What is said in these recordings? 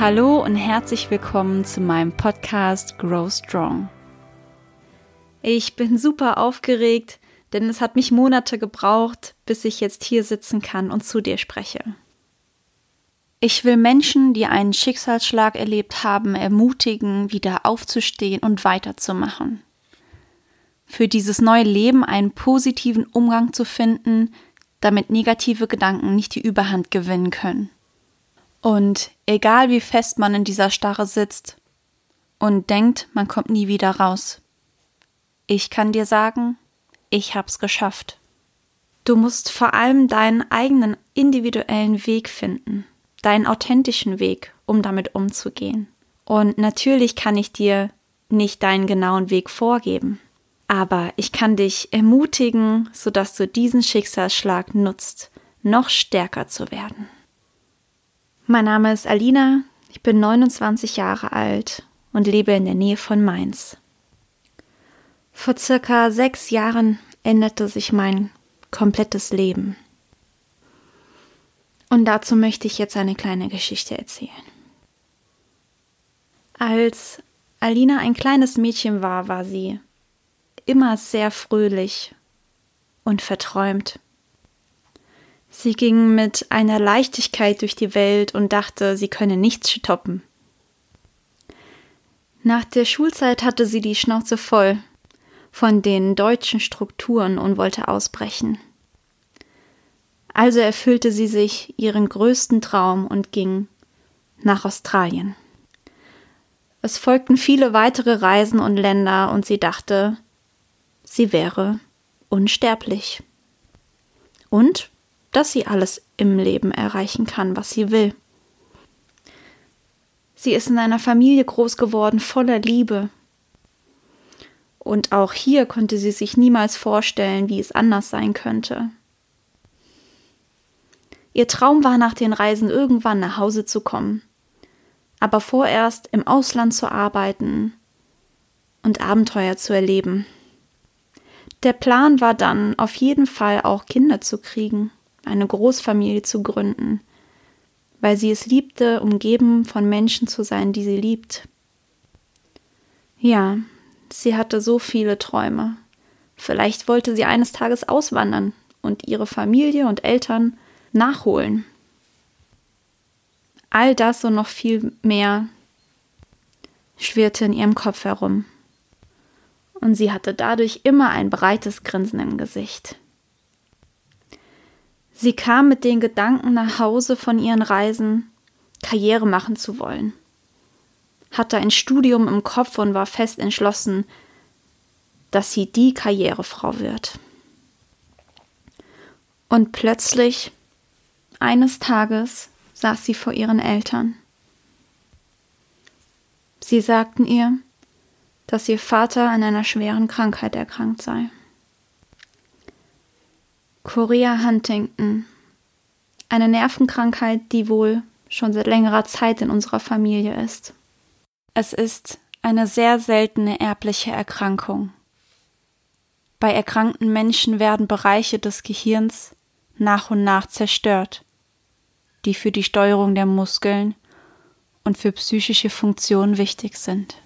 Hallo und herzlich willkommen zu meinem Podcast Grow Strong. Ich bin super aufgeregt, denn es hat mich Monate gebraucht, bis ich jetzt hier sitzen kann und zu dir spreche. Ich will Menschen, die einen Schicksalsschlag erlebt haben, ermutigen, wieder aufzustehen und weiterzumachen. Für dieses neue Leben einen positiven Umgang zu finden, damit negative Gedanken nicht die Überhand gewinnen können. Und egal wie fest man in dieser Starre sitzt und denkt, man kommt nie wieder raus. Ich kann dir sagen, ich hab's geschafft. Du musst vor allem deinen eigenen individuellen Weg finden, deinen authentischen Weg, um damit umzugehen. Und natürlich kann ich dir nicht deinen genauen Weg vorgeben, aber ich kann dich ermutigen, sodass du diesen Schicksalsschlag nutzt, noch stärker zu werden. Mein Name ist Alina, ich bin 29 Jahre alt und lebe in der Nähe von Mainz. Vor circa sechs Jahren änderte sich mein komplettes Leben. Und dazu möchte ich jetzt eine kleine Geschichte erzählen. Als Alina ein kleines Mädchen war, war sie immer sehr fröhlich und verträumt. Sie ging mit einer Leichtigkeit durch die Welt und dachte, sie könne nichts stoppen. Nach der Schulzeit hatte sie die Schnauze voll von den deutschen Strukturen und wollte ausbrechen. Also erfüllte sie sich ihren größten Traum und ging nach Australien. Es folgten viele weitere Reisen und Länder und sie dachte, sie wäre unsterblich. Und dass sie alles im Leben erreichen kann, was sie will. Sie ist in einer Familie groß geworden voller Liebe. Und auch hier konnte sie sich niemals vorstellen, wie es anders sein könnte. Ihr Traum war nach den Reisen irgendwann nach Hause zu kommen, aber vorerst im Ausland zu arbeiten und Abenteuer zu erleben. Der Plan war dann, auf jeden Fall auch Kinder zu kriegen eine Großfamilie zu gründen, weil sie es liebte, umgeben von Menschen zu sein, die sie liebt. Ja, sie hatte so viele Träume. Vielleicht wollte sie eines Tages auswandern und ihre Familie und Eltern nachholen. All das und noch viel mehr schwirrte in ihrem Kopf herum. Und sie hatte dadurch immer ein breites Grinsen im Gesicht. Sie kam mit den Gedanken nach Hause von ihren Reisen, Karriere machen zu wollen, hatte ein Studium im Kopf und war fest entschlossen, dass sie die Karrierefrau wird. Und plötzlich, eines Tages, saß sie vor ihren Eltern. Sie sagten ihr, dass ihr Vater an einer schweren Krankheit erkrankt sei. Chorea Huntington. Eine Nervenkrankheit, die wohl schon seit längerer Zeit in unserer Familie ist. Es ist eine sehr seltene erbliche Erkrankung. Bei erkrankten Menschen werden Bereiche des Gehirns nach und nach zerstört, die für die Steuerung der Muskeln und für psychische Funktionen wichtig sind.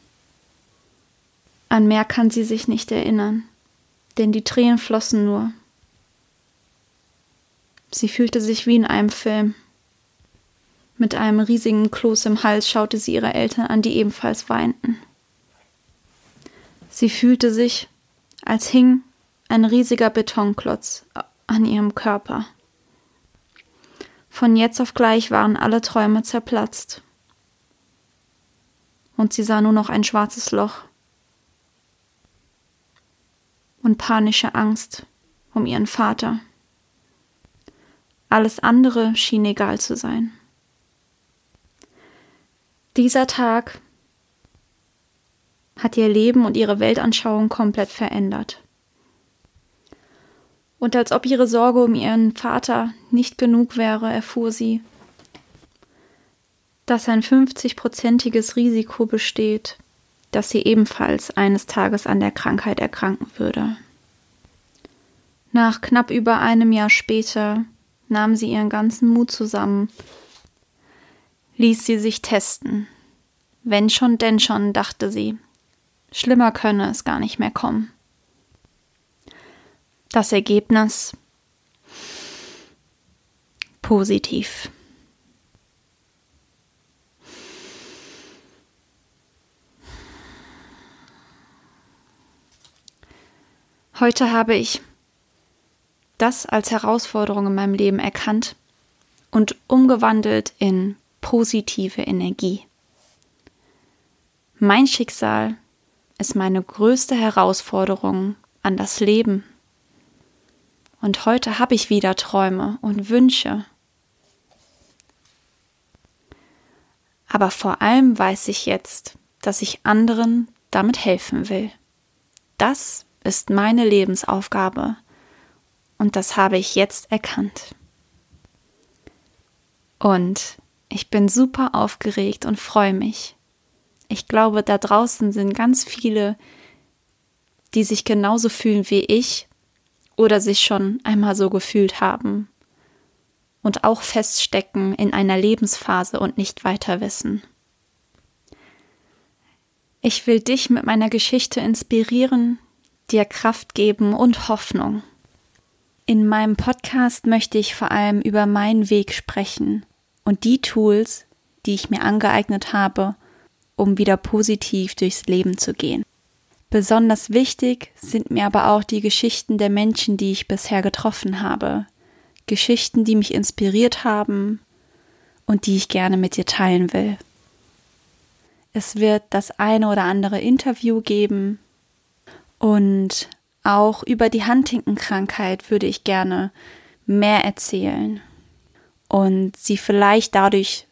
An mehr kann sie sich nicht erinnern, denn die Tränen flossen nur, Sie fühlte sich wie in einem Film. Mit einem riesigen Kloß im Hals schaute sie ihre Eltern an, die ebenfalls weinten. Sie fühlte sich, als hing ein riesiger Betonklotz an ihrem Körper. Von jetzt auf gleich waren alle Träume zerplatzt. Und sie sah nur noch ein schwarzes Loch und panische Angst um ihren Vater. Alles andere schien egal zu sein. Dieser Tag hat ihr Leben und ihre Weltanschauung komplett verändert. Und als ob ihre Sorge um ihren Vater nicht genug wäre, erfuhr sie, dass ein 50-prozentiges Risiko besteht, dass sie ebenfalls eines Tages an der Krankheit erkranken würde. Nach knapp über einem Jahr später nahm sie ihren ganzen Mut zusammen, ließ sie sich testen. Wenn schon, denn schon, dachte sie. Schlimmer könne es gar nicht mehr kommen. Das Ergebnis positiv. Heute habe ich das als Herausforderung in meinem Leben erkannt und umgewandelt in positive Energie. Mein Schicksal ist meine größte Herausforderung an das Leben. Und heute habe ich wieder Träume und Wünsche. Aber vor allem weiß ich jetzt, dass ich anderen damit helfen will. Das ist meine Lebensaufgabe und das habe ich jetzt erkannt. Und ich bin super aufgeregt und freue mich. Ich glaube, da draußen sind ganz viele, die sich genauso fühlen wie ich oder sich schon einmal so gefühlt haben und auch feststecken in einer Lebensphase und nicht weiter wissen. Ich will dich mit meiner Geschichte inspirieren, dir Kraft geben und Hoffnung. In meinem Podcast möchte ich vor allem über meinen Weg sprechen und die Tools, die ich mir angeeignet habe, um wieder positiv durchs Leben zu gehen. Besonders wichtig sind mir aber auch die Geschichten der Menschen, die ich bisher getroffen habe. Geschichten, die mich inspiriert haben und die ich gerne mit dir teilen will. Es wird das eine oder andere Interview geben und auch über die Huntington-Krankheit würde ich gerne mehr erzählen und sie vielleicht dadurch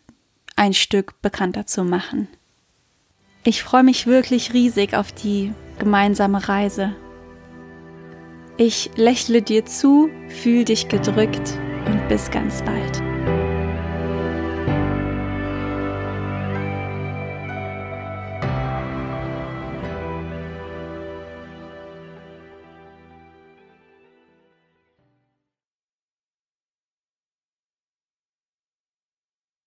ein Stück bekannter zu machen. Ich freue mich wirklich riesig auf die gemeinsame Reise. Ich lächle dir zu, fühl dich gedrückt und bis ganz bald.